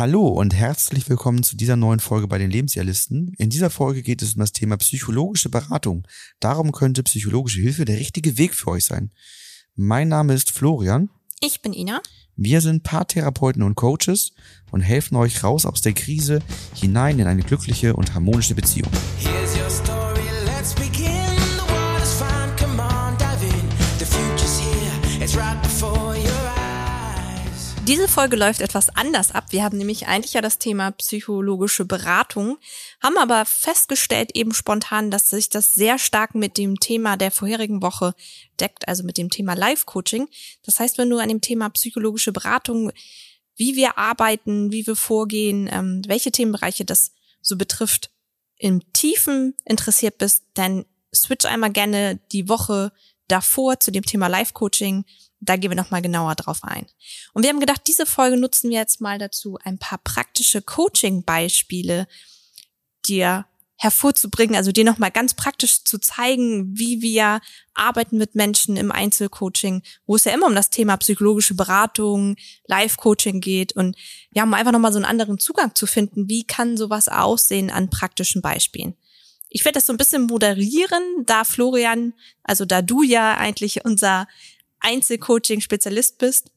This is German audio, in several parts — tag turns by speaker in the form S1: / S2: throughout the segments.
S1: Hallo und herzlich willkommen zu dieser neuen Folge bei den Lebensjahrlisten. In dieser Folge geht es um das Thema psychologische Beratung. Darum könnte psychologische Hilfe der richtige Weg für euch sein. Mein Name ist Florian.
S2: Ich bin Ina.
S1: Wir sind Paartherapeuten und Coaches und helfen euch raus aus der Krise hinein in eine glückliche und harmonische Beziehung.
S3: Here's
S2: Diese Folge läuft etwas anders ab. Wir haben nämlich eigentlich ja das Thema psychologische Beratung, haben aber festgestellt eben spontan, dass sich das sehr stark mit dem Thema der vorherigen Woche deckt, also mit dem Thema Live-Coaching. Das heißt, wenn du an dem Thema psychologische Beratung, wie wir arbeiten, wie wir vorgehen, ähm, welche Themenbereiche das so betrifft, im Tiefen interessiert bist, dann switch einmal gerne die Woche davor zu dem Thema Live-Coaching. Da gehen wir nochmal genauer drauf ein. Und wir haben gedacht, diese Folge nutzen wir jetzt mal dazu, ein paar praktische Coaching-Beispiele dir hervorzubringen, also dir nochmal ganz praktisch zu zeigen, wie wir arbeiten mit Menschen im Einzelcoaching, wo es ja immer um das Thema psychologische Beratung, Live-Coaching geht und ja, um einfach nochmal so einen anderen Zugang zu finden, wie kann sowas aussehen an praktischen Beispielen. Ich werde das so ein bisschen moderieren, da Florian, also da du ja eigentlich unser Einzelcoaching-Spezialist bist,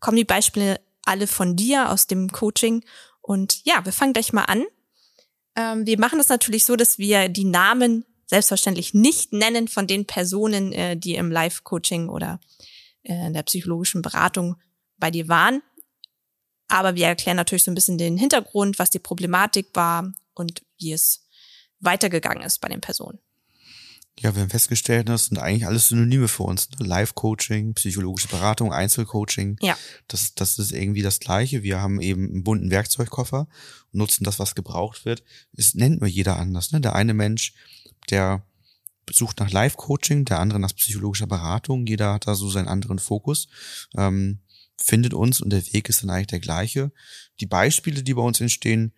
S2: kommen die Beispiele alle von dir aus dem Coaching. Und ja, wir fangen gleich mal an. Ähm, wir machen das natürlich so, dass wir die Namen selbstverständlich nicht nennen von den Personen, äh, die im Live-Coaching oder äh, in der psychologischen Beratung bei dir waren. Aber wir erklären natürlich so ein bisschen den Hintergrund, was die Problematik war und wie es weitergegangen ist bei den Personen.
S1: Ja, wir haben festgestellt, das sind eigentlich alles Synonyme für uns. Ne? Live-Coaching, psychologische Beratung, Einzelcoaching.
S2: Ja.
S1: Das, das ist irgendwie das Gleiche. Wir haben eben einen bunten Werkzeugkoffer und nutzen das, was gebraucht wird. Es nennt nur jeder anders. Ne? Der eine Mensch, der sucht nach Live-Coaching, der andere nach psychologischer Beratung. Jeder hat da so seinen anderen Fokus. Ähm, findet uns und der Weg ist dann eigentlich der gleiche. Die Beispiele, die bei uns entstehen,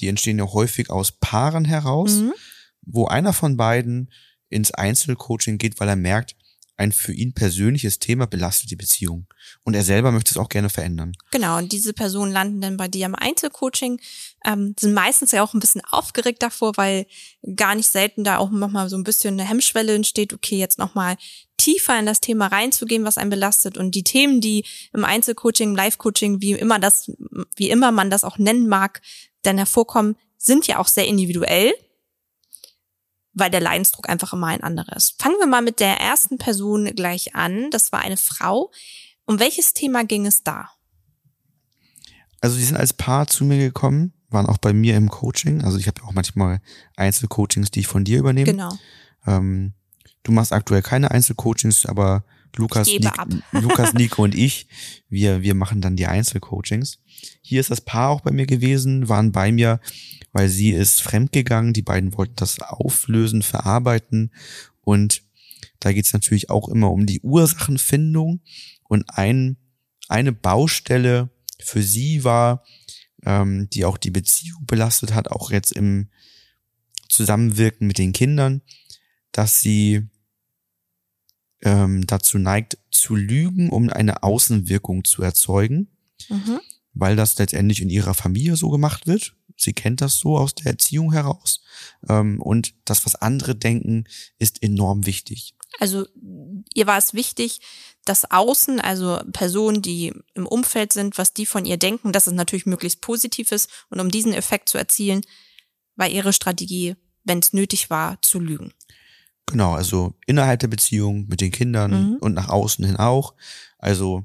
S1: die entstehen ja häufig aus Paaren heraus,
S2: Mhm.
S1: wo einer von beiden ins Einzelcoaching geht, weil er merkt, ein für ihn persönliches Thema belastet die Beziehung. Und er selber möchte es auch gerne verändern.
S2: Genau, und diese Personen landen dann bei dir im Einzelcoaching, ähm, sind meistens ja auch ein bisschen aufgeregt davor, weil gar nicht selten da auch nochmal so ein bisschen eine Hemmschwelle entsteht, okay, jetzt nochmal tiefer in das Thema reinzugehen, was einen belastet. Und die Themen, die im Einzelcoaching, im Live-Coaching, wie immer das, wie immer man das auch nennen mag, dann hervorkommen, sind ja auch sehr individuell, weil der Leidensdruck einfach immer ein anderer ist. Fangen wir mal mit der ersten Person gleich an. Das war eine Frau. Um welches Thema ging es da?
S1: Also die sind als Paar zu mir gekommen, waren auch bei mir im Coaching. Also ich habe auch manchmal Einzelcoachings, die ich von dir übernehme.
S2: Genau.
S1: Ähm, du machst aktuell keine Einzelcoachings, aber Lukas, Nik-
S2: ab.
S1: Lukas, Nico und ich, wir, wir machen dann die Einzelcoachings. Hier ist das Paar auch bei mir gewesen, waren bei mir, weil sie ist fremdgegangen. Die beiden wollten das auflösen, verarbeiten. Und da geht's natürlich auch immer um die Ursachenfindung. Und ein, eine Baustelle für sie war, ähm, die auch die Beziehung belastet hat, auch jetzt im Zusammenwirken mit den Kindern, dass sie ähm, dazu neigt, zu lügen, um eine Außenwirkung zu erzeugen,
S2: Mhm.
S1: weil das letztendlich in ihrer Familie so gemacht wird. Sie kennt das so aus der Erziehung heraus. Ähm, und das, was andere denken, ist enorm wichtig.
S2: Also ihr war es wichtig, dass Außen, also Personen, die im Umfeld sind, was die von ihr denken, dass es natürlich möglichst positiv ist und um diesen Effekt zu erzielen, war ihre Strategie, wenn es nötig war, zu lügen.
S1: Genau, also innerhalb der Beziehung mit den Kindern
S2: Mhm.
S1: und nach außen hin auch. Also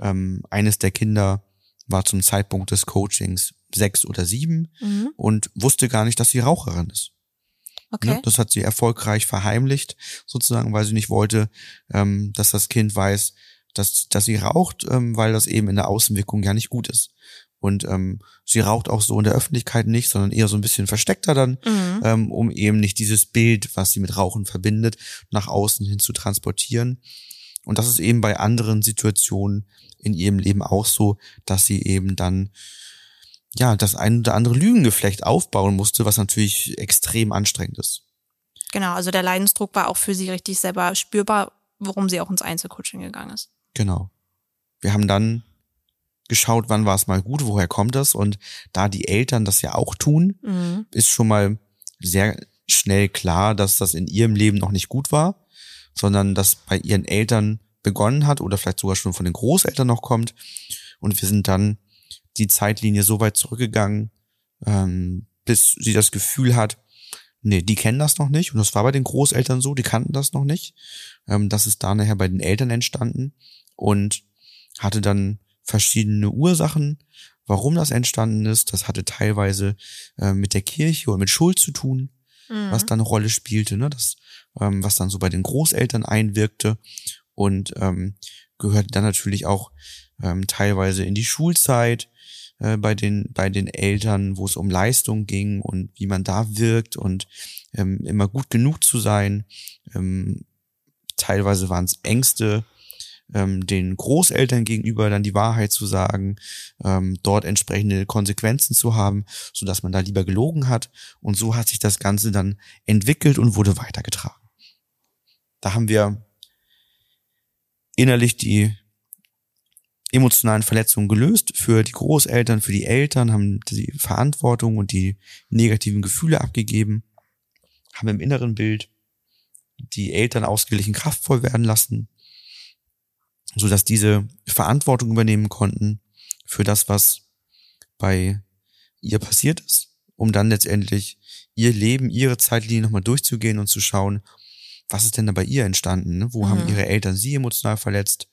S1: ähm, eines der Kinder war zum Zeitpunkt des Coachings sechs oder sieben
S2: Mhm.
S1: und wusste gar nicht, dass sie Raucherin ist.
S2: Okay.
S1: Ne? Das hat sie erfolgreich verheimlicht, sozusagen, weil sie nicht wollte, ähm, dass das Kind weiß, dass, dass sie raucht, ähm, weil das eben in der Außenwirkung ja nicht gut ist. Und ähm, sie raucht auch so in der Öffentlichkeit nicht, sondern eher so ein bisschen versteckter dann,
S2: Mhm.
S1: ähm, um eben nicht dieses Bild, was sie mit Rauchen verbindet, nach außen hin zu transportieren. Und das ist eben bei anderen Situationen in ihrem Leben auch so, dass sie eben dann ja das ein oder andere Lügengeflecht aufbauen musste, was natürlich extrem anstrengend ist.
S2: Genau, also der Leidensdruck war auch für sie richtig selber spürbar, worum sie auch ins Einzelcoaching gegangen ist.
S1: Genau. Wir haben dann geschaut, wann war es mal gut, woher kommt das und da die Eltern das ja auch tun,
S2: Mhm.
S1: ist schon mal sehr schnell klar, dass das in ihrem Leben noch nicht gut war, sondern dass bei ihren Eltern begonnen hat oder vielleicht sogar schon von den Großeltern noch kommt. Und wir sind dann die Zeitlinie so weit zurückgegangen, ähm, bis sie das Gefühl hat, nee, die kennen das noch nicht. Und das war bei den Großeltern so, die kannten das noch nicht. Ähm, das ist da nachher bei den Eltern entstanden und hatte dann verschiedene Ursachen, warum das entstanden ist. Das hatte teilweise äh, mit der Kirche oder mit Schuld zu tun,
S2: Mhm.
S1: was da eine Rolle spielte, ne? das, ähm, was dann so bei den Großeltern einwirkte und ähm, gehörte dann natürlich auch ähm, teilweise in die Schulzeit äh, bei den bei den Eltern, wo es um Leistung ging und wie man da wirkt und ähm, immer gut genug zu sein. Ähm, teilweise waren es Ängste, ähm, den Großeltern gegenüber dann die Wahrheit zu sagen, ähm, dort entsprechende Konsequenzen zu haben, so dass man da lieber gelogen hat. Und so hat sich das Ganze dann entwickelt und wurde weitergetragen. Da haben wir innerlich die emotionalen Verletzungen gelöst für die Großeltern, für die Eltern, haben die Verantwortung und die negativen Gefühle abgegeben, haben im inneren Bild die Eltern ausgeglichen kraftvoll werden lassen, so dass diese Verantwortung übernehmen konnten für das, was bei ihr passiert ist, um dann letztendlich ihr Leben, ihre Zeitlinie nochmal durchzugehen und zu schauen, was ist denn da bei ihr entstanden? Ne? Wo
S2: Mhm.
S1: haben ihre Eltern sie emotional verletzt?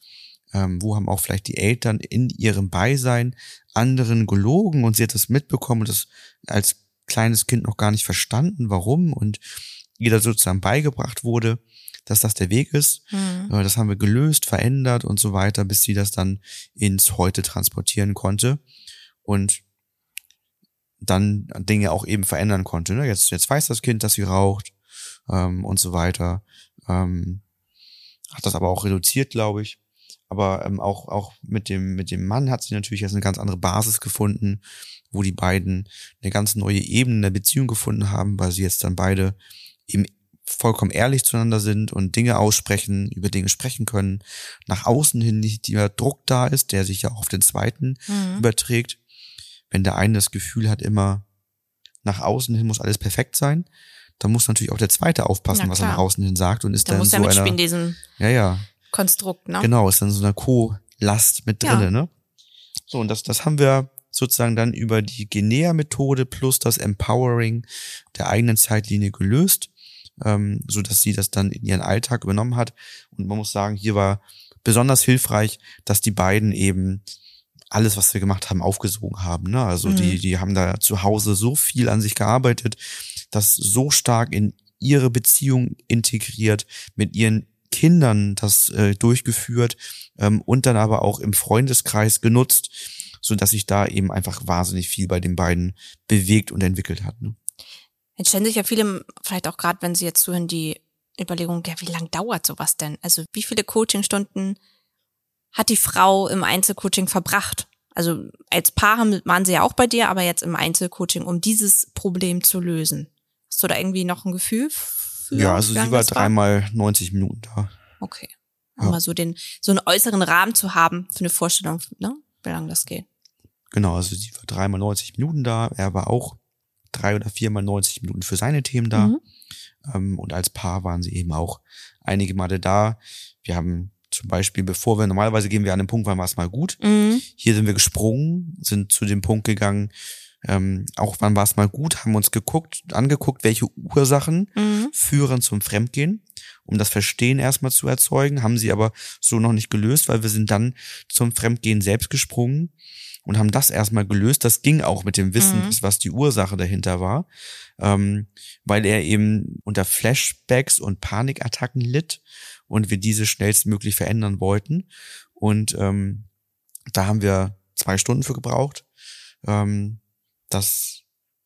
S1: Ähm, wo haben auch vielleicht die Eltern in ihrem Beisein anderen gelogen und sie hat das mitbekommen und das als kleines Kind noch gar nicht verstanden, warum und ihr da sozusagen beigebracht wurde, dass das der Weg ist.
S2: Mhm.
S1: Das haben wir gelöst, verändert und so weiter, bis sie das dann ins Heute transportieren konnte und dann Dinge auch eben verändern konnte. Ne? Jetzt, jetzt weiß das Kind, dass sie raucht ähm, und so weiter. Ähm, hat das aber auch reduziert, glaube ich. Aber ähm, auch, auch mit dem, mit dem Mann hat sie natürlich jetzt eine ganz andere Basis gefunden, wo die beiden eine ganz neue Ebene in der Beziehung gefunden haben, weil sie jetzt dann beide eben vollkommen ehrlich zueinander sind und Dinge aussprechen, über Dinge sprechen können, nach außen hin nicht dieser Druck da ist, der sich ja auch auf den zweiten
S2: Mhm.
S1: überträgt. Wenn der eine das Gefühl hat, immer nach außen hin muss alles perfekt sein, dann muss natürlich auch der zweite aufpassen, was er nach außen hin sagt und ist
S2: Da
S1: dann
S2: muss
S1: so
S2: er
S1: einer,
S2: diesen
S1: ja, ja,
S2: Konstrukt, ne?
S1: genau, ist dann so einer Co-Last mit
S2: Ja.
S1: drinne, ne? So, und das, das haben wir sozusagen dann über die Genea-Methode plus das Empowering der eigenen Zeitlinie gelöst, ähm, so dass sie das dann in ihren Alltag übernommen hat. Und man muss sagen, hier war besonders hilfreich, dass die beiden eben alles, was wir gemacht haben, aufgesogen haben. Ne? Also
S2: Mhm.
S1: die, die haben da zu Hause so viel an sich gearbeitet, das so stark in ihre Beziehung integriert, mit ihren Kindern das äh, durchgeführt ähm, und dann aber auch im Freundeskreis genutzt, so dass sich da eben einfach wahnsinnig viel bei den beiden bewegt und entwickelt hat. Ne?
S2: Jetzt stellen sich ja viele, vielleicht auch gerade, wenn sie jetzt zuhören, die Überlegung, ja, wie lang dauert sowas denn? Also wie viele Coachingstunden hat die Frau im Einzelcoaching verbracht? Also als Paar waren sie ja auch bei dir, aber jetzt im Einzelcoaching, um dieses Problem zu lösen. Hast du da irgendwie noch ein Gefühl für?
S1: Ja, also sie war dreimal 90 Minuten da.
S2: Okay.
S1: Ja.
S2: Um mal so den, so einen äußeren Rahmen zu haben für eine Vorstellung, ne? Wie lange das geht.
S1: Genau, also sie war dreimal 90 Minuten da. Er war auch drei oder viermal 90 Minuten für seine Themen da.
S2: Mhm.
S1: Ähm, und als Paar waren sie eben auch einige Male da. Wir haben zum Beispiel, bevor wir, normalerweise gehen wir an den Punkt, wann war es mal gut.
S2: Mhm.
S1: Hier sind wir gesprungen, sind zu dem Punkt gegangen, ähm, auch wann war es mal gut, haben uns geguckt, angeguckt, welche Ursachen
S2: Mhm.
S1: führen zum Fremdgehen, um das Verstehen erstmal zu erzeugen, haben sie aber so noch nicht gelöst, weil wir sind dann zum Fremdgehen selbst gesprungen und haben das erstmal gelöst. Das ging auch mit dem Wissen,
S2: Mhm.
S1: was- die Ursache dahinter war, ähm, weil er eben unter Flashbacks und Panikattacken litt und wir diese schnellstmöglich verändern wollten. Und ähm, da haben wir zwei Stunden für gebraucht, ähm, das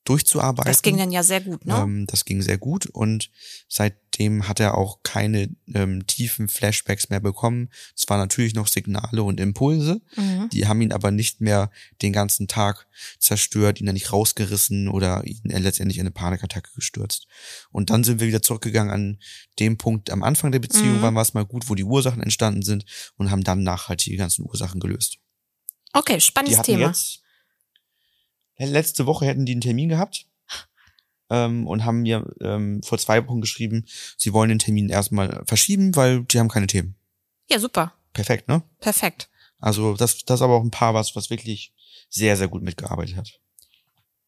S1: durchzuarbeiten.
S2: Das ging dann ja sehr gut, ne?
S1: Ähm, das ging sehr gut und seitdem hat er auch keine ähm, tiefen Flashbacks mehr bekommen. Es waren natürlich noch Signale und Impulse,
S2: mhm.
S1: die haben ihn aber nicht mehr den ganzen Tag zerstört, ihn dann nicht rausgerissen oder ihn äh, letztendlich in eine Panikattacke gestürzt. Und dann sind wir wieder zurückgegangen an dem Punkt am Anfang der Beziehung,
S2: Mhm.
S1: wann war es mal gut, wo die Ursachen entstanden sind und haben dann nachhaltig die ganzen Ursachen gelöst.
S2: Okay, spannendes Thema.
S1: jetzt, letzte Woche hätten die einen Termin gehabt ähm, und haben mir ähm, vor zwei Wochen geschrieben, sie wollen den Termin erstmal verschieben, weil die haben keine Themen.
S2: Ja, super.
S1: Perfekt, ne?
S2: Perfekt.
S1: Also das, das ist aber auch ein Paar, was, was wirklich sehr, sehr gut mitgearbeitet hat.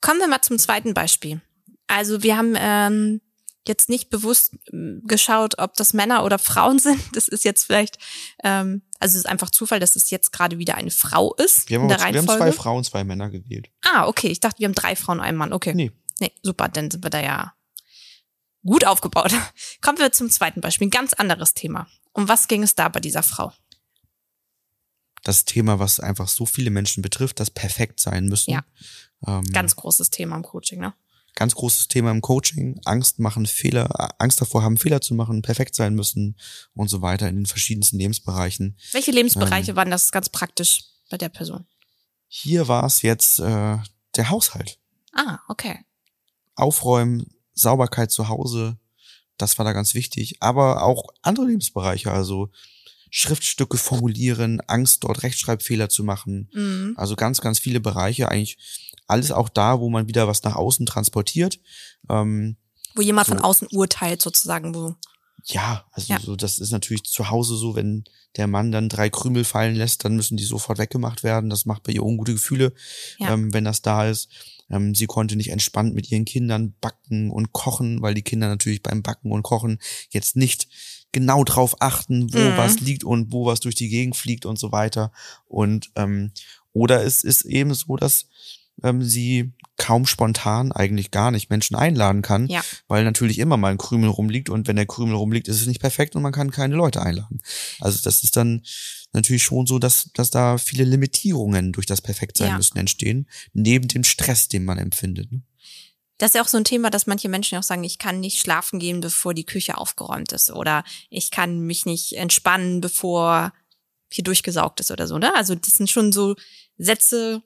S2: Kommen wir mal zum zweiten Beispiel. Also wir haben ähm, jetzt nicht bewusst ähm, geschaut, ob das Männer oder Frauen sind. Das ist jetzt vielleicht, ähm, also es ist einfach Zufall, dass es jetzt gerade wieder eine Frau ist
S1: Wir haben, aber, wir haben zwei Frauen, zwei Männer gewählt.
S2: ah, okay. Ich dachte, wir haben drei Frauen, einen Mann. Okay.
S1: Nee.
S2: Nee, super, dann sind wir da ja gut aufgebaut. Kommen wir zum zweiten Beispiel. Ein ganz anderes Thema. Um was ging es da bei dieser Frau?
S1: Das Thema, was einfach so viele Menschen betrifft, das perfekt sein müssen.
S2: Ja.
S1: Ähm,
S2: Ganz großes Thema im Coaching, ne?
S1: Ganz großes Thema im Coaching. Angst machen, Fehler, Angst davor haben, Fehler zu machen, perfekt sein müssen und so weiter in den verschiedensten Lebensbereichen.
S2: Welche
S1: Ähm.
S2: Lebensbereiche waren das ganz praktisch bei der Person?
S1: Hier war es jetzt äh, der Haushalt.
S2: Ah, okay.
S1: Aufräumen, Sauberkeit zu Hause, das war da ganz wichtig. Aber auch andere Lebensbereiche, also Schriftstücke formulieren, Angst, dort Rechtschreibfehler zu machen.
S2: Mhm.
S1: Also ganz, ganz viele Bereiche, eigentlich alles auch da, wo man wieder was nach außen transportiert. Ähm,
S2: Wo jemand
S1: So.
S2: von außen urteilt, sozusagen, wo.
S1: ja, also
S2: Ja.
S1: so, das ist natürlich zu Hause so, wenn der Mann dann drei Krümel fallen lässt, dann müssen die sofort weggemacht werden. Das macht bei ihr ungute Gefühle,
S2: Ja.
S1: ähm, wenn das da ist. Ähm, sie konnte nicht entspannt mit ihren Kindern backen und kochen, weil die Kinder natürlich beim Backen und Kochen jetzt nicht genau drauf achten, wo
S2: Mhm.
S1: was liegt und wo was durch die Gegend fliegt und so weiter. Und ähm, oder es ist eben so, dass ähm, sie kaum spontan, eigentlich gar nicht Menschen einladen kann,
S2: Ja.
S1: weil natürlich immer mal ein Krümel rumliegt und wenn der Krümel rumliegt, ist es nicht perfekt und man kann keine Leute einladen. Also das ist dann natürlich schon so, dass, dass da viele Limitierungen durch das Perfektsein
S2: Ja.
S1: müssen entstehen, neben dem Stress, den man empfindet. Ne?
S2: Das ist ja auch so ein Thema, dass manche Menschen auch sagen, ich kann nicht schlafen gehen, bevor die Küche aufgeräumt ist. Oder ich kann mich nicht entspannen, bevor hier durchgesaugt ist oder so, ne? Also das sind schon so Sätze,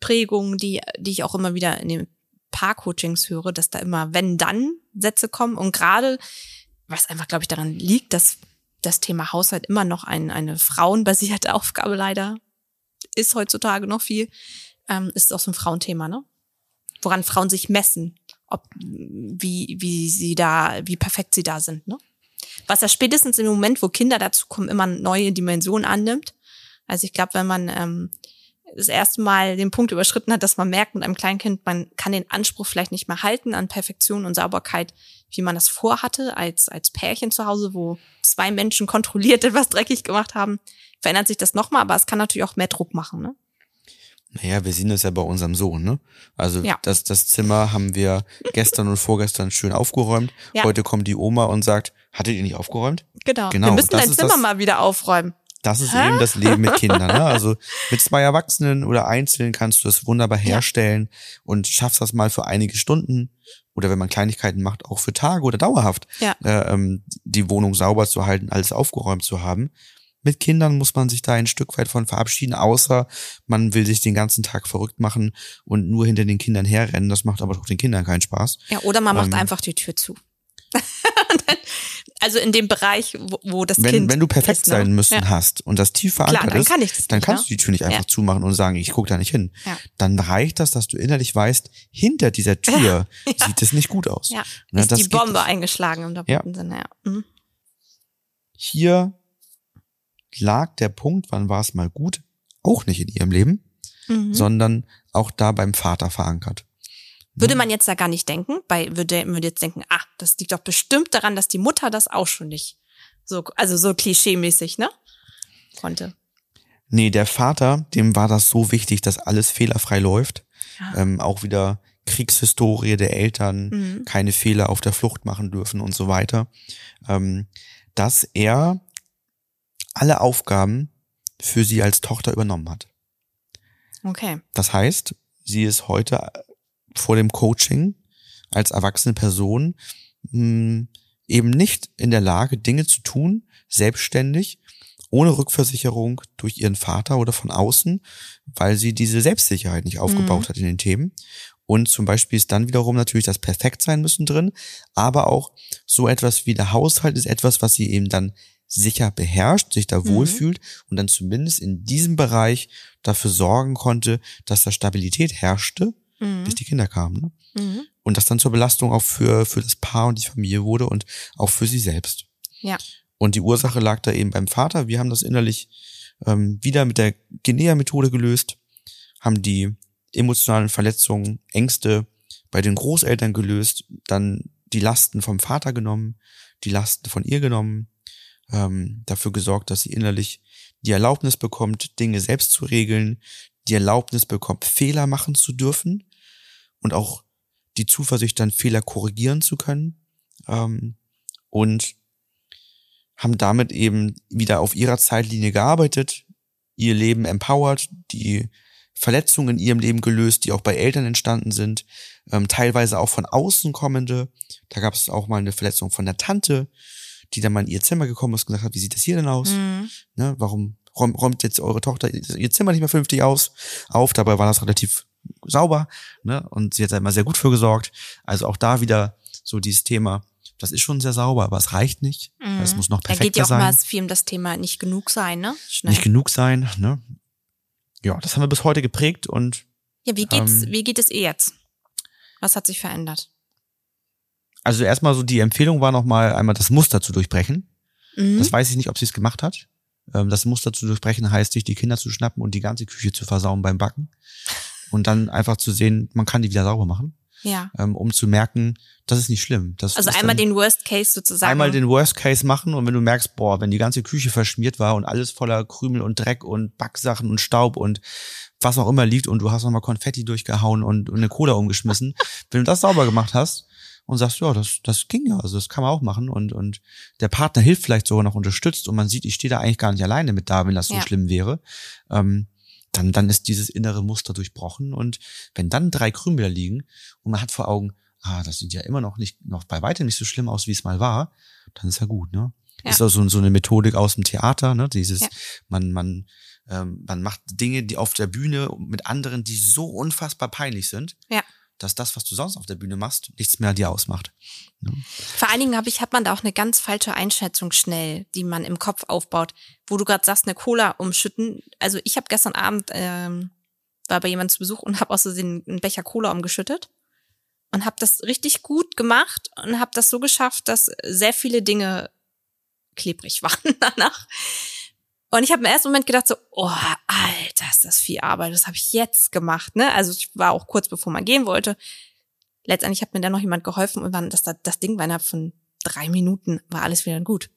S2: Prägungen, die, die ich auch immer wieder in den Paar-Coachings höre, dass da immer wenn dann Sätze kommen. Und gerade, was einfach, glaube ich, daran liegt, dass das Thema Haushalt immer noch ein, eine frauenbasierte Aufgabe leider ist heutzutage noch viel, ähm, ist auch so ein Frauenthema, ne? Woran Frauen sich messen, ob wie, wie sie da, wie perfekt sie da sind, ne? Was ja spätestens im Moment, wo Kinder dazu kommen, immer neue Dimensionen annimmt. Also ich glaube, wenn man ähm, das erste Mal den Punkt überschritten hat, dass man merkt mit einem Kleinkind, man kann den Anspruch vielleicht nicht mehr halten an Perfektion und Sauberkeit, wie man das vorhatte als, als Pärchen zu Hause, wo zwei Menschen kontrolliert etwas dreckig gemacht haben, verändert sich das nochmal, aber es kann natürlich auch mehr Druck machen, ne?
S1: Naja, wir sehen das ja bei unserem Sohn, ne? Also
S2: Ja.
S1: das, das Zimmer haben wir gestern und vorgestern schön aufgeräumt.
S2: Ja.
S1: Heute kommt die Oma und sagt, hattet ihr nicht aufgeräumt?
S2: Genau.
S1: Genau,
S2: Wir müssen dein Zimmer
S1: das-
S2: mal wieder aufräumen.
S1: Das ist
S2: Hä?
S1: eben das Leben mit Kindern. Ne? Also mit zwei Erwachsenen oder einzeln kannst du das wunderbar herstellen und schaffst das mal für einige Stunden oder wenn man Kleinigkeiten macht, auch für Tage oder dauerhaft,
S2: Ja.
S1: äh, ähm, die Wohnung sauber zu halten, alles aufgeräumt zu haben. Mit Kindern muss man sich da ein Stück weit von verabschieden, außer man will sich den ganzen Tag verrückt machen und nur hinter den Kindern herrennen. Das macht aber doch den Kindern keinen Spaß.
S2: Ja, oder man macht
S1: Ähm.
S2: einfach die Tür zu. also in dem Bereich, wo, wo das
S1: Wenn,
S2: Kind
S1: wenn du perfekt
S2: ist, ne?
S1: sein müssen
S2: Ja.
S1: hast und das tief verankert
S2: Klar, dann
S1: ist,
S2: kann ich das
S1: dann
S2: nicht,
S1: kannst
S2: ne?
S1: du die Tür nicht einfach
S2: Ja.
S1: zumachen und sagen, ich gucke da nicht hin.
S2: Ja.
S1: Dann reicht das, dass du innerlich weißt, hinter dieser Tür sieht es nicht gut aus.
S2: Ja,
S1: Ne,
S2: ist die Bombe
S1: es.
S2: eingeschlagen im doppelten Sinne, ja. Mhm.
S1: Hier lag der Punkt, wann war es mal gut, auch nicht in ihrem Leben,
S2: Mhm.
S1: sondern auch da beim Vater verankert.
S2: Würde man jetzt da gar nicht denken, bei, würde, würde jetzt denken, ah, das liegt doch bestimmt daran, dass die Mutter das auch schon nicht so, also so klischeemäßig, ne? Konnte.
S1: Nee, der Vater, dem war das so wichtig, dass alles fehlerfrei läuft.
S2: Ja.
S1: Ähm, auch wieder Kriegshistorie der Eltern,
S2: Mhm.
S1: keine Fehler auf der Flucht machen dürfen und so weiter. Ähm, dass er alle Aufgaben für sie als Tochter übernommen hat.
S2: Okay.
S1: Das heißt, sie ist heute vor dem Coaching als erwachsene Person mh, eben nicht in der Lage, Dinge zu tun, selbstständig, ohne Rückversicherung durch ihren Vater oder von außen, weil sie diese Selbstsicherheit nicht aufgebaut hat in den Themen. Und zum Beispiel ist dann wiederum natürlich das Perfektsein müssen drin, aber auch so etwas wie der Haushalt ist etwas, was sie eben dann sicher beherrscht, sich da
S2: Mhm.
S1: wohlfühlt und dann zumindest in diesem Bereich dafür sorgen konnte, dass da Stabilität herrschte,
S2: Mhm.
S1: bis die Kinder kamen. Ne?
S2: Mhm.
S1: Und das dann zur Belastung auch für, für das Paar und die Familie wurde und auch für sie selbst.
S2: Ja.
S1: Und die Ursache lag da eben beim Vater. Wir haben das innerlich ähm, wieder mit der Genea-Methode gelöst, haben die emotionalen Verletzungen, Ängste bei den Großeltern gelöst, dann die Lasten vom Vater genommen, die Lasten von ihr genommen, ähm, dafür gesorgt, dass sie innerlich die Erlaubnis bekommt, Dinge selbst zu regeln, die Erlaubnis bekommt, Fehler machen zu dürfen und auch die Zuversicht, dann Fehler korrigieren zu können. Ähm, und haben damit eben wieder auf ihrer Zeitlinie gearbeitet, ihr Leben empowert, die Verletzungen in ihrem Leben gelöst, die auch bei Eltern entstanden sind, ähm, teilweise auch von außen kommende. Da gab es auch mal eine Verletzung von der Tante, die dann mal in ihr Zimmer gekommen ist und gesagt hat, wie sieht das hier denn aus?
S2: Mhm.
S1: Ne, warum räumt, räumt jetzt eure Tochter ihr Zimmer nicht mehr vernünftig aus, auf? Dabei war das relativ sauber. Ne? Und sie hat da immer sehr gut für gesorgt. Also auch da wieder so dieses Thema, das ist schon sehr sauber, aber es reicht nicht.
S2: Mhm.
S1: Es muss noch
S2: Da geht
S1: perfekter
S2: ja auch
S1: sein.
S2: mal viel um das Thema nicht genug sein, ne? Schnell.
S1: Nicht genug sein. Ne? Ja, das haben wir bis heute geprägt und
S2: ja, wie geht's,
S1: ähm,
S2: wie geht es ihr jetzt? Was hat sich verändert?
S1: Also erstmal so die Empfehlung war nochmal einmal das Muster zu durchbrechen.
S2: Mhm.
S1: Das weiß ich nicht, ob sie es gemacht hat. Ähm, Das Muster zu durchbrechen heißt, sich die Kinder zu schnappen und die ganze Küche zu versauen beim Backen. Und dann einfach zu sehen, man kann die wieder sauber machen,
S2: ja.
S1: ähm, um zu merken, das ist nicht schlimm. Das
S2: Also einmal den Worst Case sozusagen.
S1: einmal den Worst Case machen und wenn du merkst, boah, wenn die ganze Küche verschmiert war und alles voller Krümel und Dreck und Backsachen und Staub und was auch immer liegt und du hast nochmal Konfetti durchgehauen und, und eine Cola umgeschmissen, wenn du das sauber gemacht hast und sagst, ja, das, das ging ja, also das kann man auch machen und, und der Partner hilft vielleicht sogar noch unterstützt und man sieht, ich stehe da eigentlich gar nicht alleine mit da, wenn das so
S2: Ja.
S1: schlimm wäre, ähm, dann, dann ist dieses innere Muster durchbrochen und wenn dann drei Krümel da liegen und man hat vor Augen, ah, das sieht ja immer noch nicht, noch bei weitem nicht so schlimm aus, wie es mal war, dann ist ja gut, ne?
S2: Ja.
S1: Ist auch so, so eine Methodik aus dem Theater, ne? Dieses,
S2: Ja.
S1: man, man, ähm, man macht Dinge, die auf der Bühne mit anderen, die so unfassbar peinlich sind,
S2: Ja.
S1: Dass das, was du sonst auf der Bühne machst, nichts mehr dir ausmacht.
S2: Vor allen Dingen habe ich, hat man da auch eine ganz falsche Einschätzung schnell, die man im Kopf aufbaut. Wo du gerade sagst, eine Cola umschütten. Also ich habe gestern Abend, ähm, war bei jemandem zu Besuch und habe aus Versehen einen Becher Cola umgeschüttet. Und habe das richtig gut gemacht und habe das so geschafft, dass sehr viele Dinge klebrig waren danach. Und ich habe im ersten Moment gedacht so, oh, Alter, ist das viel Arbeit, das habe ich jetzt gemacht, ne? Also ich war auch kurz bevor man gehen wollte. Letztendlich hat mir dann noch jemand geholfen und dann das, das Ding war innerhalb von drei Minuten war alles wieder gut.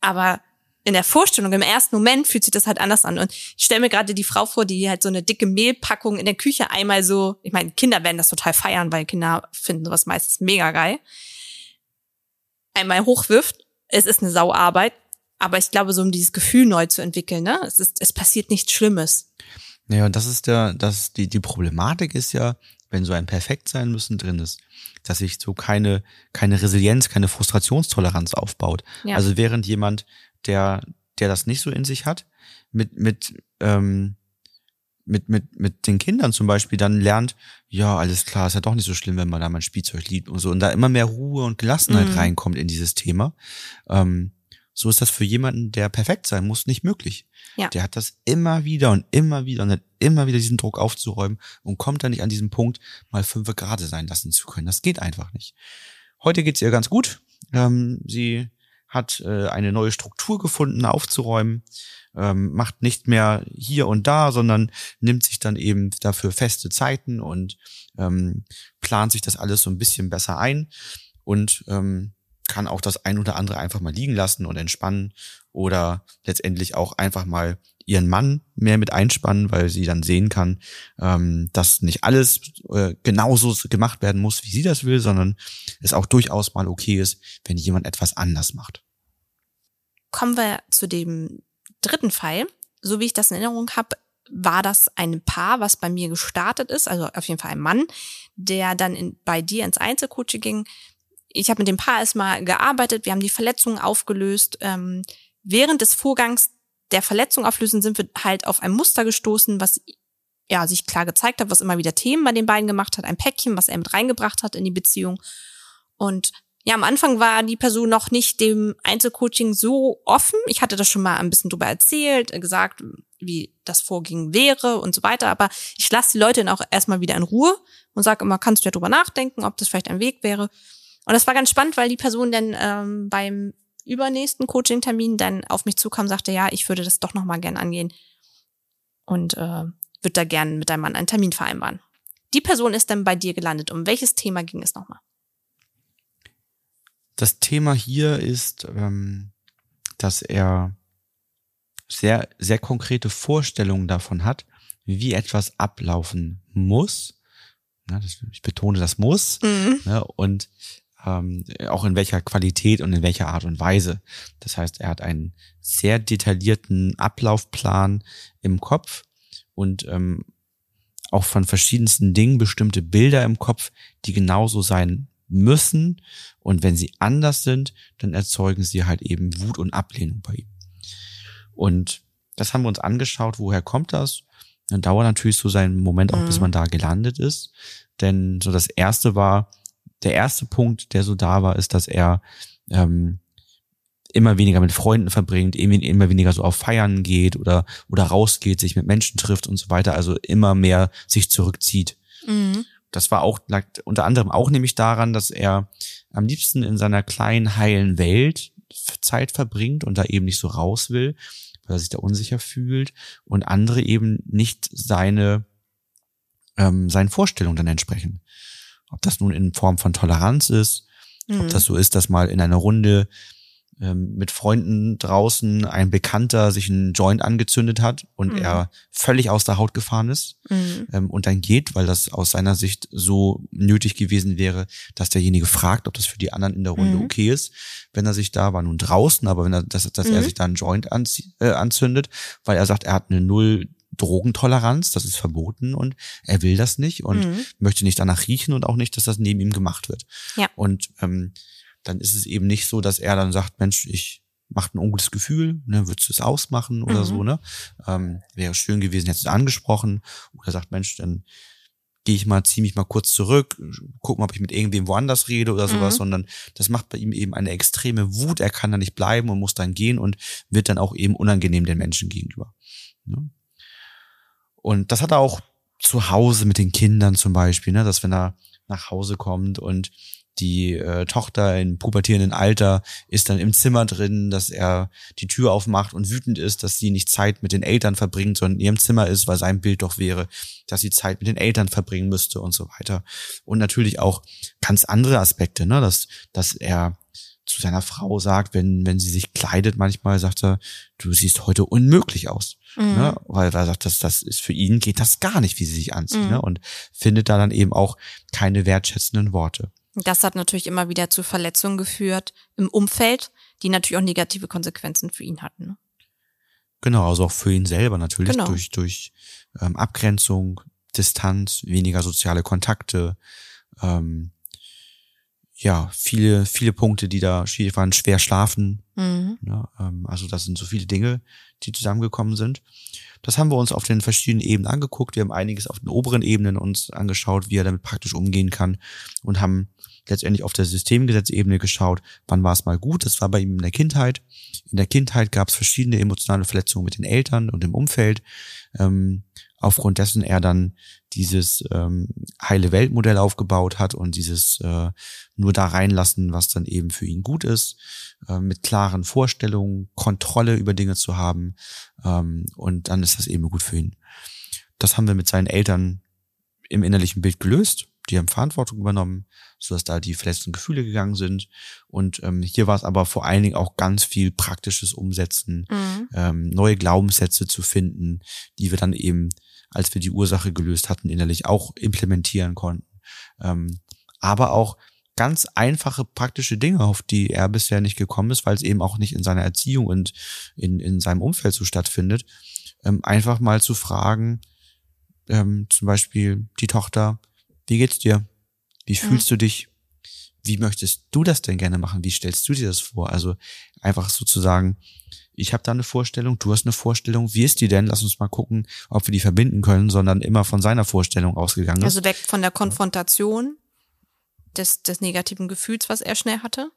S2: Aber in der Vorstellung, im ersten Moment fühlt sich das halt anders an. Und ich stelle mir gerade die Frau vor, die halt so eine dicke Mehlpackung in der Küche einmal so, ich meine, Kinder werden das total feiern, weil Kinder finden sowas meistens mega geil, einmal hochwirft. Es ist eine Sauarbeit, aber ich glaube, so um dieses Gefühl neu zu entwickeln, ne? Es ist, es passiert nichts Schlimmes.
S1: Naja, und das ist der, das, die, die Problematik ist ja, wenn so ein Perfektsein müssen drin ist, dass sich so keine, keine Resilienz, keine Frustrationstoleranz aufbaut.
S2: Ja.
S1: Also während jemand, der, der das nicht so in sich hat, mit, mit, ähm, mit, mit, mit den Kindern zum Beispiel dann lernt, ja, alles klar, ist ja doch nicht so schlimm, wenn man da mal ein Spielzeug liebt und so. Und da immer mehr Ruhe und Gelassenheit
S2: Mhm.
S1: reinkommt in dieses Thema. Ähm, so ist das für jemanden, der perfekt sein muss, nicht möglich.
S2: Ja.
S1: Der hat das immer wieder und immer wieder und hat immer wieder diesen Druck aufzuräumen und kommt dann nicht an diesen Punkt, mal fünf gerade sein lassen zu können. Das geht einfach nicht. Heute geht's ihr ganz gut. Ähm, sie hat äh, eine neue Struktur gefunden, aufzuräumen, ähm, macht nicht mehr hier und da, sondern nimmt sich dann eben dafür feste Zeiten und ähm, plant sich das alles so ein bisschen besser ein und ähm, kann auch das ein oder andere einfach mal liegen lassen und entspannen oder letztendlich auch einfach mal ihren Mann mehr mit einspannen, weil sie dann sehen kann, ähm, dass nicht alles äh, genauso gemacht werden muss, wie sie das will, sondern es auch durchaus mal okay ist, wenn jemand etwas anders macht.
S2: Kommen wir zu dem dritten Fall. So wie ich das in Erinnerung habe, war das ein Paar, was bei mir gestartet ist, also auf jeden Fall ein Mann, der dann in, bei dir ins Einzelcoaching ging. Ich habe mit dem Paar erstmal gearbeitet, wir haben die Verletzungen aufgelöst. Ähm, während des Vorgangs der Verletzung auflösen sind wir halt auf ein Muster gestoßen, was ja sich klar gezeigt hat, was immer wieder Themen bei den beiden gemacht hat, ein Päckchen, was er mit reingebracht hat in die Beziehung. Und ja, am Anfang war die Person noch nicht dem Einzelcoaching so offen. Ich hatte das schon mal ein bisschen drüber erzählt, äh, gesagt, wie das vorging wäre und so weiter. Aber ich lasse die Leute dann auch erstmal wieder in Ruhe und sage immer, kannst du ja drüber nachdenken, ob das vielleicht ein Weg wäre. Und das war ganz spannend, weil die Person dann ähm, beim übernächsten Coaching-Termin dann auf mich zukam und sagte, ja, ich würde das doch nochmal gern angehen und äh, würde da gern mit deinem Mann einen Termin vereinbaren. Die Person ist dann bei dir gelandet. Um welches Thema ging es nochmal?
S1: Das Thema hier ist, ähm, dass er sehr, sehr konkrete Vorstellungen davon hat, wie etwas ablaufen muss. Ich betone das muss.
S2: Mhm.
S1: Ne, und ähm, auch in welcher Qualität und in welcher Art und Weise. Das heißt, er hat einen sehr detaillierten Ablaufplan im Kopf und ähm, auch von verschiedensten Dingen bestimmte Bilder im Kopf, die genauso sein müssen. Und wenn sie anders sind, dann erzeugen sie halt eben Wut und Ablehnung bei ihm. Und das haben wir uns angeschaut, woher kommt das? Dann dauert natürlich so seinen Moment auch, bis
S2: Mhm.
S1: man da gelandet ist. Denn so das erste war, der erste Punkt, der so da war, ist, dass er ähm, immer weniger mit Freunden verbringt, immer weniger so auf Feiern geht oder, oder rausgeht, sich mit Menschen trifft und so weiter, also immer mehr sich zurückzieht.
S2: Mhm.
S1: Das war auch, lag unter anderem auch nämlich daran, dass er am liebsten in seiner kleinen, heilen Welt Zeit verbringt und da eben nicht so raus will, weil er sich da unsicher fühlt und andere eben nicht seine, ähm, seinen Vorstellungen dann entsprechen. Ob das nun in Form von Toleranz ist,
S2: Mhm.
S1: ob das so ist, dass mal in einer Runde ähm, mit Freunden draußen ein Bekannter sich einen Joint angezündet hat und
S2: Mhm.
S1: er völlig aus der Haut gefahren ist
S2: Mhm.
S1: ähm, und dann geht, weil das aus seiner Sicht so nötig gewesen wäre, dass derjenige fragt, ob das für die anderen in der Runde
S2: Mhm.
S1: okay ist, wenn er sich da war nun draußen, aber wenn er dass, dass er
S2: Mhm.
S1: sich da einen Joint anzie- äh, anzündet, weil er sagt, er hat eine null Drogentoleranz, das ist verboten und er will das nicht und
S2: Mhm.
S1: möchte nicht danach riechen und auch nicht, dass das neben ihm gemacht wird.
S2: Ja.
S1: Und ähm, dann ist es eben nicht so, dass er dann sagt, Mensch, ich macht ein ungutes Gefühl, ne, würdest du es ausmachen oder
S2: Mhm.
S1: so, ne? Ähm, wäre schön gewesen, hättest du es angesprochen. Oder sagt, Mensch, dann gehe ich mal, zieh mich mal kurz zurück, guck mal, ob ich mit irgendwem woanders rede oder sowas,
S2: Mhm.
S1: sondern das macht bei ihm eben eine extreme Wut, er kann da nicht bleiben und muss dann gehen und wird dann auch eben unangenehm den Menschen gegenüber. Ne? Und das hat er auch zu Hause mit den Kindern zum Beispiel, ne, dass wenn er nach Hause kommt und die äh, Tochter im pubertierenden Alter ist dann im Zimmer drin, dass er die Tür aufmacht und wütend ist, dass sie nicht Zeit mit den Eltern verbringt, sondern in ihrem Zimmer ist, weil sein Bild doch wäre, dass sie Zeit mit den Eltern verbringen müsste und so weiter. Und natürlich auch ganz andere Aspekte, ne, dass, dass er zu seiner Frau sagt, wenn, wenn sie sich kleidet, manchmal sagt er, du siehst heute unmöglich aus.
S2: Mhm.
S1: Ne? Weil er sagt, das, das ist für ihn geht das gar nicht, wie sie sich anzieht.
S2: Mhm.
S1: Ne? Und findet da dann eben auch keine wertschätzenden Worte.
S2: Das hat natürlich immer wieder zu Verletzungen geführt im Umfeld, die natürlich auch negative Konsequenzen für ihn hatten. Ne?
S1: Genau, also auch für ihn selber natürlich
S2: Genau.
S1: durch, durch ähm, Abgrenzung, Distanz, weniger soziale Kontakte, ähm, ja, viele, viele Punkte, die da schwierig waren, schwer schlafen,
S2: Mhm.
S1: Ne? Ähm, also das sind so viele Dinge, die zusammengekommen sind. Das haben wir uns auf den verschiedenen Ebenen angeguckt. Wir haben einiges auf den oberen Ebenen uns angeschaut, wie er damit praktisch umgehen kann und haben letztendlich auf der Systemgesetzebene geschaut, wann war es mal gut. Das war bei ihm in der Kindheit. In der Kindheit gab es verschiedene emotionale Verletzungen mit den Eltern und im Umfeld. Ähm, aufgrund dessen er dann dieses ähm, heile Weltmodell aufgebaut hat und dieses äh, nur da reinlassen, was dann eben für ihn gut ist, äh, mit klaren Vorstellungen, Kontrolle über Dinge zu haben ähm, und dann ist das eben gut für ihn. Das haben wir mit seinen Eltern im innerlichen Bild gelöst. Die haben Verantwortung übernommen, sodass da die verletzten Gefühle gegangen sind. Und ähm, hier war es aber vor allen Dingen auch ganz viel praktisches Umsetzen,
S2: Mhm.
S1: ähm, neue Glaubenssätze zu finden, die wir dann eben, als wir die Ursache gelöst hatten, innerlich auch implementieren konnten. Ähm, aber auch ganz einfache praktische Dinge, auf die er bisher nicht gekommen ist, weil es eben auch nicht in seiner Erziehung und in, in seinem Umfeld so stattfindet, ähm, einfach mal zu fragen, ähm, zum Beispiel die Tochter, wie geht's dir? Wie fühlst du dich? Wie möchtest du das denn gerne machen? Wie stellst du dir das vor? Also einfach sozusagen, ich habe da eine Vorstellung, du hast eine Vorstellung, wie ist die denn? Lass uns mal gucken, ob wir die verbinden können, sondern immer von seiner Vorstellung ausgegangen ist.
S2: Also weg von der Konfrontation. des, des negativen Gefühls, was er schnell hatte.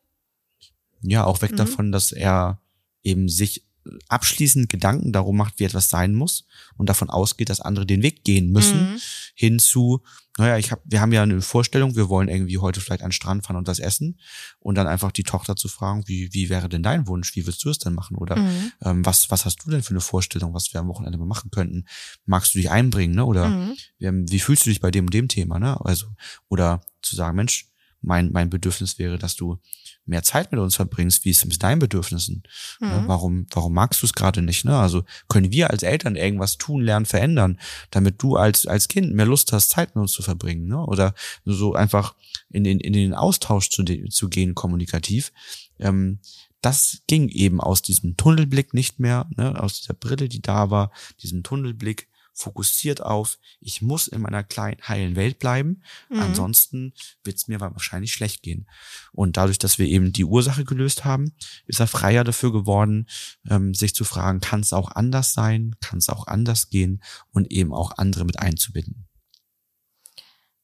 S1: Ja, auch weg
S2: Mhm.
S1: davon, dass er eben sich abschließend Gedanken darum macht, wie etwas sein muss und davon ausgeht, dass andere den Weg gehen müssen,
S2: Mhm.
S1: hinzu, naja, ich hab, wir haben ja eine Vorstellung, wir wollen irgendwie heute vielleicht an den Strand fahren und das essen und dann einfach die Tochter zu fragen, wie, wie wäre denn dein Wunsch, wie würdest du es denn machen oder
S2: Mhm.
S1: ähm, was, was hast du denn für eine Vorstellung, was wir am Wochenende mal machen könnten? Magst du dich einbringen, ne? Oder
S2: Mhm.
S1: wie, wie fühlst du dich bei dem und dem Thema, ne? Also, oder zu sagen, Mensch, mein, mein Bedürfnis wäre, dass du mehr Zeit mit uns verbringst, wie ist es mit deinen Bedürfnissen? Ne?
S2: Mhm.
S1: Warum, warum magst du es gerade nicht? Ne? Also können wir als Eltern irgendwas tun, lernen, verändern, damit du als, als Kind mehr Lust hast, Zeit mit uns zu verbringen, ne? Oder so einfach in den, in den Austausch zu, zu gehen, kommunikativ. Ähm, das ging eben aus diesem Tunnelblick nicht mehr, ne? aus dieser Brille, die da war, diesem Tunnelblick fokussiert auf, ich muss in meiner kleinen, heilen Welt bleiben,
S2: Mhm.
S1: ansonsten wird es mir wahrscheinlich schlecht gehen. Und dadurch, dass wir eben die Ursache gelöst haben, ist er freier dafür geworden, ähm, sich zu fragen, kann es auch anders sein, kann es auch anders gehen und eben auch andere mit einzubinden.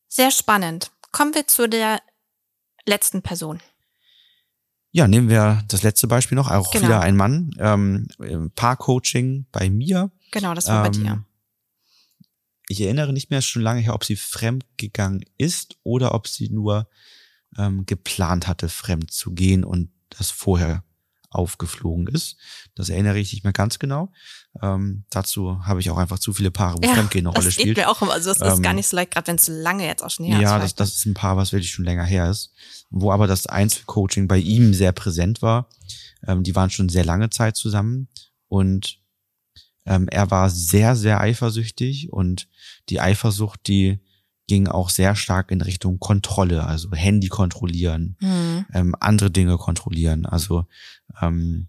S2: Sehr spannend. Kommen wir zu der letzten Person.
S1: Ja, nehmen wir das letzte Beispiel noch, auch
S2: Genau.
S1: wieder ein Mann, ähm, Paarcoaching bei mir.
S2: Genau, das war bei
S1: Ähm,
S2: dir.
S1: Ich erinnere nicht mehr schon lange her, ob sie fremd gegangen ist oder ob sie nur ähm, geplant hatte, fremd zu gehen und das vorher aufgeflogen ist. Das erinnere ich nicht mehr ganz genau. Ähm, dazu habe ich auch einfach zu viele Paare, wo Fremdgehen eine Rolle
S2: das geht
S1: spielt.
S2: mir auch immer. Also das ist
S1: Ähm,
S2: gar nicht so leicht, gerade wenn es lange jetzt auch schon her
S1: Ja,
S2: ist.
S1: das, das ist ein Paar, was wirklich schon länger her ist. Wo aber das Einzelcoaching bei ihm sehr präsent war. Ähm, die waren schon sehr lange Zeit zusammen und ähm, er war sehr, sehr eifersüchtig und die Eifersucht, die ging auch sehr stark in Richtung Kontrolle, also Handy kontrollieren,
S2: Hm.
S1: ähm, andere Dinge kontrollieren, also ähm,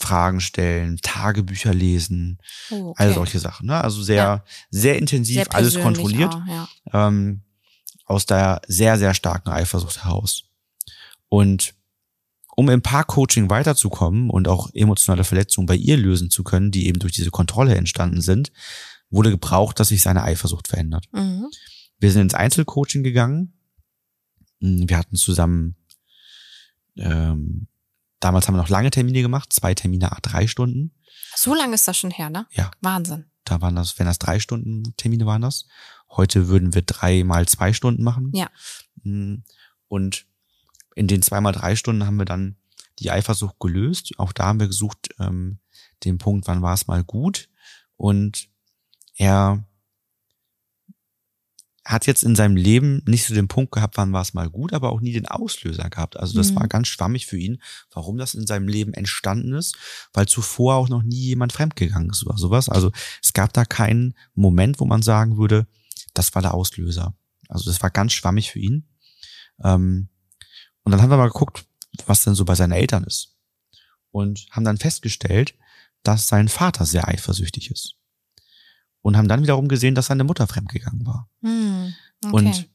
S1: Fragen stellen, Tagebücher lesen,
S2: Oh,
S1: all
S2: okay.
S1: solche Sachen. Ne? Also sehr,
S2: Ja.
S1: sehr intensiv
S2: Sehr
S1: alles kontrolliert
S2: Auch, ja.
S1: ähm, aus der sehr, sehr starken Eifersucht heraus. Und um im Paarcoaching weiterzukommen und auch emotionale Verletzungen bei ihr lösen zu können, die eben durch diese Kontrolle entstanden sind, wurde gebraucht, dass sich seine Eifersucht verändert.
S2: Mhm.
S1: Wir sind ins Einzelcoaching gegangen. Mm, Wir hatten zusammen, ähm, damals haben wir noch lange Termine gemacht, zwei Termine, a drei Stunden.
S2: So lange ist das schon her, ne?
S1: Ja.
S2: Wahnsinn.
S1: Da waren das, wenn das drei Stunden Termine waren das. Heute würden wir drei mal zwei Stunden machen.
S2: Ja.
S1: Mm, Und in den zwei mal drei Stunden haben wir dann die Eifersucht gelöst. Auch da haben wir gesucht, ähm, den Punkt, wann war es mal gut. Und er hat jetzt in seinem Leben nicht so den Punkt gehabt, wann war es mal gut, aber auch nie den Auslöser gehabt. Also das
S2: Mhm.
S1: war ganz schwammig für ihn, warum das in seinem Leben entstanden ist, weil zuvor auch noch nie jemand fremdgegangen ist oder sowas. Also es gab da keinen Moment, wo man sagen würde, das war der Auslöser. Also das war ganz schwammig für ihn. Ähm, und dann haben wir mal geguckt, was denn so bei seinen Eltern ist. Und haben dann festgestellt, dass sein Vater sehr eifersüchtig ist. Und haben dann wiederum gesehen, dass seine Mutter fremdgegangen war.
S2: Hm. Okay.
S1: Und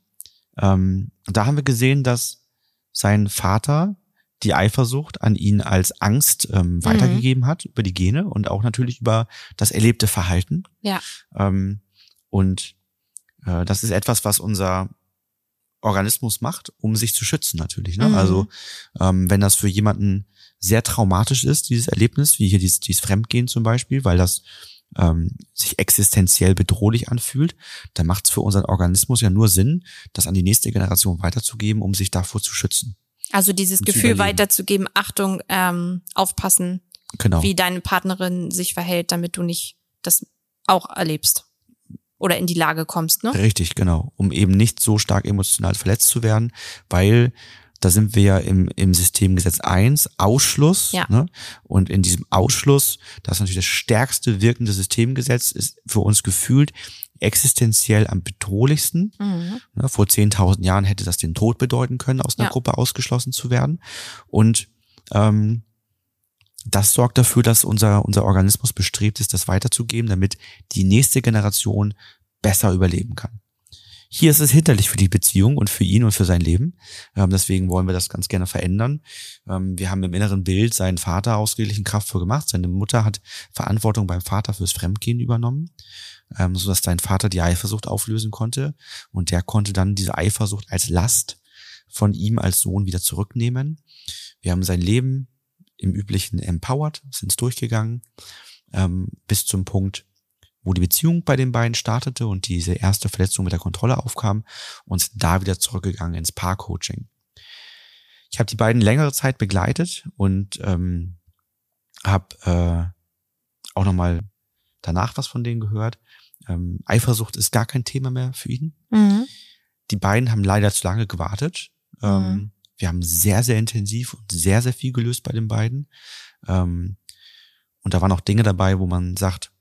S1: ähm, da haben wir gesehen, dass sein Vater die Eifersucht an ihn als Angst
S2: Mhm.
S1: ähm, weitergegeben hat über die Gene und auch natürlich über das erlebte Verhalten.
S2: Ja.
S1: Ähm, und äh, das ist etwas, was unser Organismus macht, um sich zu schützen natürlich. Ne?
S2: Mhm.
S1: Also ähm, wenn das für jemanden sehr traumatisch ist, dieses Erlebnis, wie hier dieses, dieses Fremdgehen zum Beispiel, weil das ähm, sich existenziell bedrohlich anfühlt, dann macht es für unseren Organismus ja nur Sinn, das an die nächste Generation weiterzugeben, um sich davor zu schützen.
S2: also dieses Gefühl weiterzugeben, Achtung, ähm, aufpassen,
S1: Genau.
S2: wie deine Partnerin sich verhält, damit du nicht das auch erlebst. Oder in die Lage kommst, ne?
S1: Richtig, genau. Um eben nicht so stark emotional verletzt zu werden, weil da sind wir ja im, im Systemgesetz 1, Ausschluss.
S2: Ja.
S1: Ne? Und in diesem Ausschluss, das ist natürlich das stärkste wirkende Systemgesetz, ist für uns gefühlt existenziell am bedrohlichsten.
S2: Mhm.
S1: Ne, Vor 10.000 Jahren hätte das den Tod bedeuten können, aus einer
S2: Ja.
S1: Gruppe ausgeschlossen zu werden. Und ähm, das sorgt dafür, dass unser, unser Organismus bestrebt ist, das weiterzugeben, damit die nächste Generation besser überleben kann. Hier ist es hinterlich für die Beziehung und für ihn und für sein Leben. Ähm, deswegen wollen wir das ganz gerne verändern. Ähm, wir haben im inneren Bild seinen Vater ausgeglichen kraftvoll gemacht. Seine Mutter hat Verantwortung beim Vater fürs Fremdgehen übernommen, ähm, sodass sein Vater die Eifersucht auflösen konnte. Und der konnte dann diese Eifersucht als Last von ihm als Sohn wieder zurücknehmen. Wir haben sein Leben im üblichen empowered, sind es durchgegangen, ähm, bis zum Punkt, wo die Beziehung bei den beiden startete und diese erste Verletzung mit der Kontrolle aufkam und sind da wieder zurückgegangen ins Paar-Coaching. Ich habe die beiden längere Zeit begleitet und ähm, habe äh, auch nochmal danach was von denen gehört. Ähm, Eifersucht ist gar kein Thema mehr für ihn.
S2: Mhm.
S1: Die beiden haben leider zu lange gewartet. Ähm,
S2: Mhm.
S1: Wir haben sehr, sehr intensiv und sehr, sehr viel gelöst bei den beiden. Ähm, und da waren auch Dinge dabei, wo man sagt,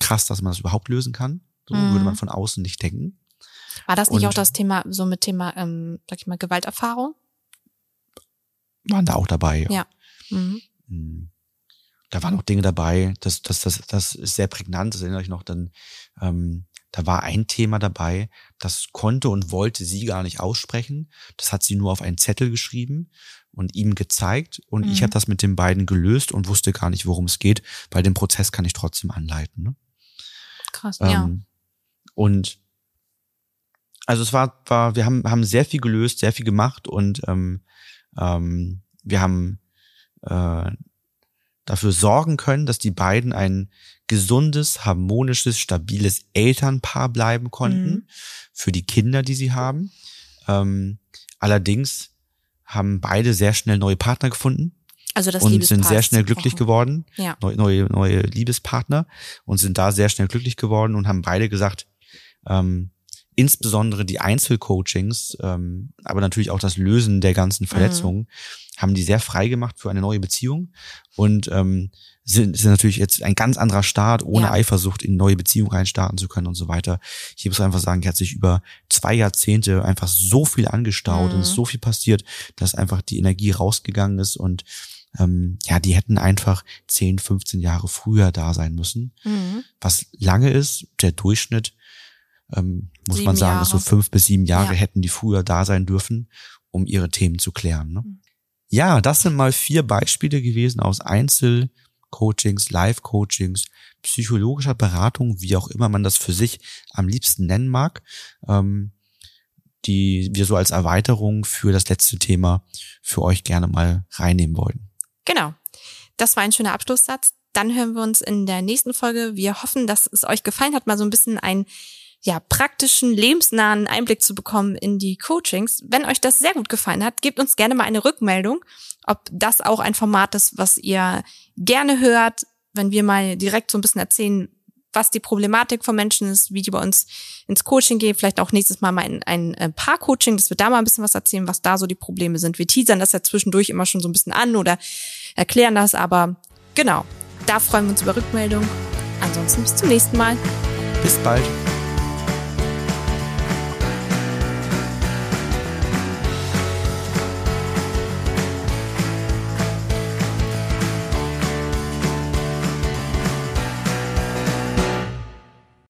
S1: krass, dass man das überhaupt lösen kann. So
S2: Mhm.
S1: würde man von außen nicht denken.
S2: War das nicht
S1: Und-
S2: auch das Thema, so mit Thema, ähm, sag ich mal, Gewalterfahrung?
S1: Waren da auch dabei.
S2: Ja. Mhm.
S1: Mhm. Da waren auch Dinge dabei, das, das, das, das ist sehr prägnant, das erinnere ich noch, dann, ähm, da war ein Thema dabei, das konnte und wollte sie gar nicht aussprechen. Das hat sie nur auf einen Zettel geschrieben und ihm gezeigt. Und ich
S2: Mhm.
S1: habe das mit den beiden gelöst und wusste gar nicht, worum es geht, weil den Prozess kann ich trotzdem anleiten. Ne?
S2: Krass, ja.
S1: Ähm, und also es war, war, wir haben, haben sehr viel gelöst, sehr viel gemacht und ähm, ähm, wir haben äh, dafür sorgen können, dass die beiden ein gesundes, harmonisches, stabiles Elternpaar bleiben konnten
S2: Mhm.
S1: für die Kinder, die sie haben. Ähm, allerdings haben beide sehr schnell neue Partner gefunden
S2: Also das
S1: und sind sehr schnell glücklich geworden
S2: Ja.
S1: neue, neue, neue Liebespartner und sind da sehr schnell glücklich geworden und haben beide gesagt, ähm, insbesondere die Einzelcoachings, ähm, aber natürlich auch das Lösen der ganzen Verletzungen, haben die sehr frei gemacht für eine neue Beziehung und ähm, sind, sind natürlich jetzt ein ganz anderer Start, ohne
S2: Ja.
S1: Eifersucht in neue Beziehungen reinstarten zu können und so weiter. Ich muss einfach sagen, hier hat sich über zwei Jahrzehnte einfach so viel angestaut
S2: Mhm.
S1: und so viel passiert, dass einfach die Energie rausgegangen ist und ähm, ja, die hätten einfach 10, 15 Jahre früher da sein müssen.
S2: Mhm.
S1: Was lange ist, der Durchschnitt, ähm, muss
S2: Sieben
S1: man sagen, ist so
S2: Jahre.
S1: fünf bis sieben Jahre
S2: Ja.
S1: hätten die früher da sein dürfen, um ihre Themen zu klären. Ne?
S2: Mhm.
S1: Ja, das sind mal vier Beispiele gewesen aus Einzelcoachings, Live-Coachings, psychologischer Beratung, wie auch immer man das für sich am liebsten nennen mag, ähm, die wir so als Erweiterung für das letzte Thema für euch gerne mal reinnehmen wollten.
S2: Genau. Das war ein schöner Abschlusssatz. Dann hören wir uns in der nächsten Folge. Wir hoffen, dass es euch gefallen hat, mal so ein bisschen einen ja, praktischen, lebensnahen Einblick zu bekommen in die Coachings. Wenn euch das sehr gut gefallen hat, gebt uns gerne mal eine Rückmeldung, ob das auch ein Format ist, was ihr gerne hört, wenn wir mal direkt so ein bisschen erzählen, was die Problematik von Menschen ist, wie die bei uns ins Coaching gehen, vielleicht auch nächstes Mal mal ein, ein äh, Paar-Coaching, dass wir da mal ein bisschen was erzählen, was da so die Probleme sind. Wir teasern das ja zwischendurch immer schon so ein bisschen an oder erklären das, aber genau, da freuen wir uns über Rückmeldung. Ansonsten bis zum nächsten Mal.
S1: Bis bald.